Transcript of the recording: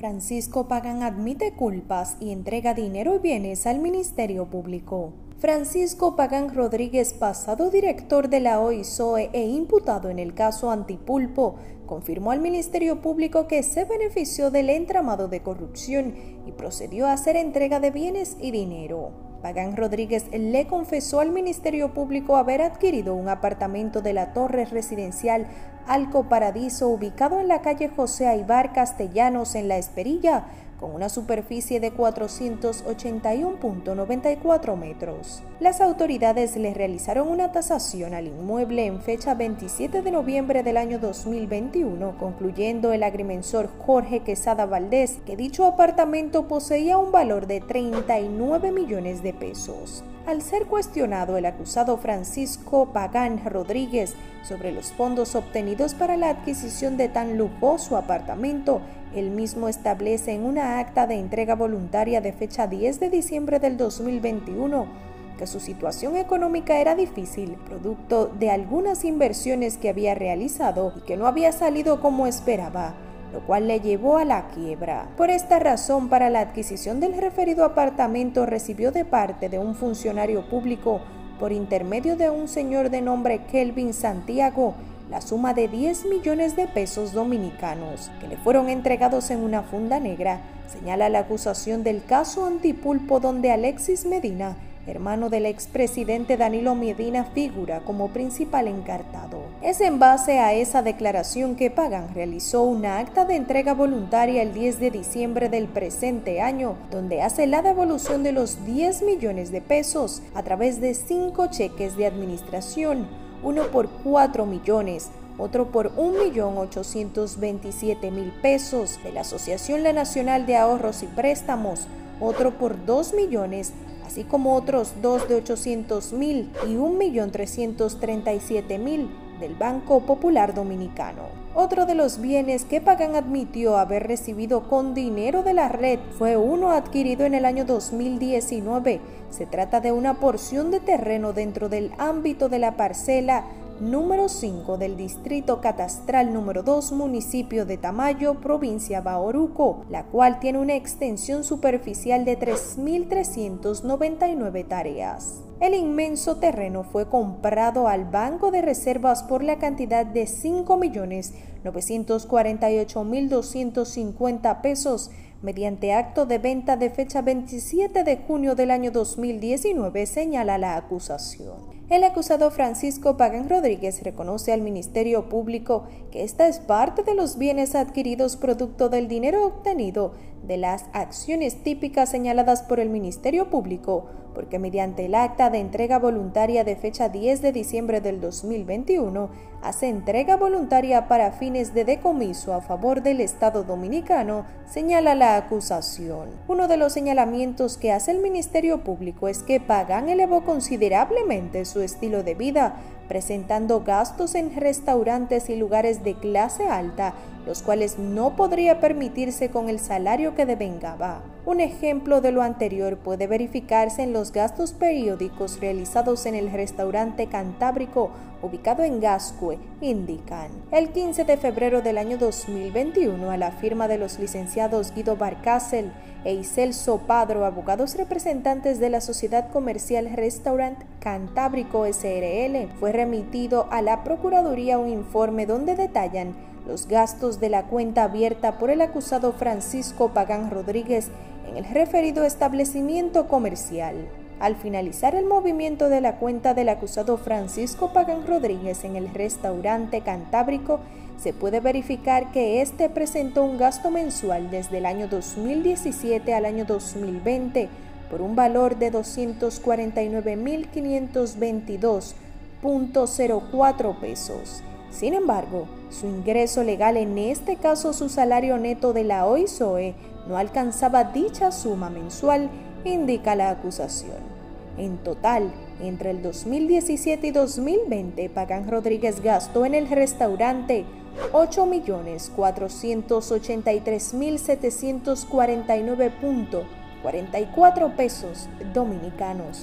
Francisco Pagan admite culpas y entrega dinero y bienes al Ministerio Público. Francisco Pagán Rodríguez, pasado director de la OISOE e imputado en el caso Antipulpo, confirmó al Ministerio Público que se benefició del entramado de corrupción y procedió a hacer entrega de bienes y dinero. Pagán Rodríguez le confesó al Ministerio Público haber adquirido un apartamento de la torre residencial Alco Paradiso ubicado en la calle José Aibar Castellanos en La Esperilla con una superficie de 481.94 metros. Las autoridades le realizaron una tasación al inmueble en fecha 27 de noviembre del año 2021, concluyendo el agrimensor Jorge Quesada Valdés que dicho apartamento poseía un valor de 39 millones de pesos. Al ser cuestionado el acusado Francisco Pagán Rodríguez sobre los fondos obtenidos para la adquisición de tan lujoso apartamento, él mismo establece en una acta de entrega voluntaria de fecha 10 de diciembre del 2021 que su situación económica era difícil, producto de algunas inversiones que había realizado y que no había salido como esperaba lo cual le llevó a la quiebra. Por esta razón, para la adquisición del referido apartamento recibió de parte de un funcionario público, por intermedio de un señor de nombre Kelvin Santiago, la suma de 10 millones de pesos dominicanos, que le fueron entregados en una funda negra, señala la acusación del caso Antipulpo donde Alexis Medina hermano del expresidente Danilo Medina, figura como principal encartado. Es en base a esa declaración que Pagan realizó una acta de entrega voluntaria el 10 de diciembre del presente año, donde hace la devolución de los 10 millones de pesos a través de cinco cheques de administración, uno por 4 millones, otro por 1.827.000 pesos de la Asociación La Nacional de Ahorros y Préstamos, otro por 2 millones así como otros dos de 800 mil y 1.337.000 del Banco Popular Dominicano. Otro de los bienes que Pagan admitió haber recibido con dinero de la red fue uno adquirido en el año 2019. Se trata de una porción de terreno dentro del ámbito de la parcela número 5 del Distrito Catastral número 2, municipio de Tamayo, provincia Baoruco, la cual tiene una extensión superficial de 3.399 tareas. El inmenso terreno fue comprado al Banco de Reservas por la cantidad de 5.948.250 pesos mediante acto de venta de fecha 27 de junio del año 2019, señala la acusación. El acusado Francisco Pagan Rodríguez reconoce al Ministerio Público que esta es parte de los bienes adquiridos producto del dinero obtenido de las acciones típicas señaladas por el Ministerio Público, porque mediante el acta de entrega voluntaria de fecha 10 de diciembre del 2021 hace entrega voluntaria para fines de decomiso a favor del Estado dominicano, señala la acusación. Uno de los señalamientos que hace el Ministerio Público es que Pagan elevó considerablemente su estilo de vida, presentando gastos en restaurantes y lugares de clase alta, los cuales no podría permitirse con el salario que devengaba. Un ejemplo de lo anterior puede verificarse en los gastos periódicos realizados en el restaurante Cantábrico ubicado en Gascue, indican. El 15 de febrero del año 2021, a la firma de los licenciados Guido Barcasel e Iselso Padro, abogados representantes de la Sociedad Comercial Restaurant Cantábrico SRL, fue remitido a la Procuraduría un informe donde detallan los gastos de la cuenta abierta por el acusado Francisco Pagán Rodríguez en el referido establecimiento comercial. Al finalizar el movimiento de la cuenta del acusado Francisco Pagán Rodríguez en el restaurante Cantábrico, se puede verificar que éste presentó un gasto mensual desde el año 2017 al año 2020 por un valor de 249.522.04 pesos. Sin embargo, su ingreso legal, en este caso su salario neto de la OISOE, no alcanzaba dicha suma mensual, indica la acusación. En total, entre el 2017 y 2020, Pagán Rodríguez gastó en el restaurante 8.483.749.44 pesos dominicanos.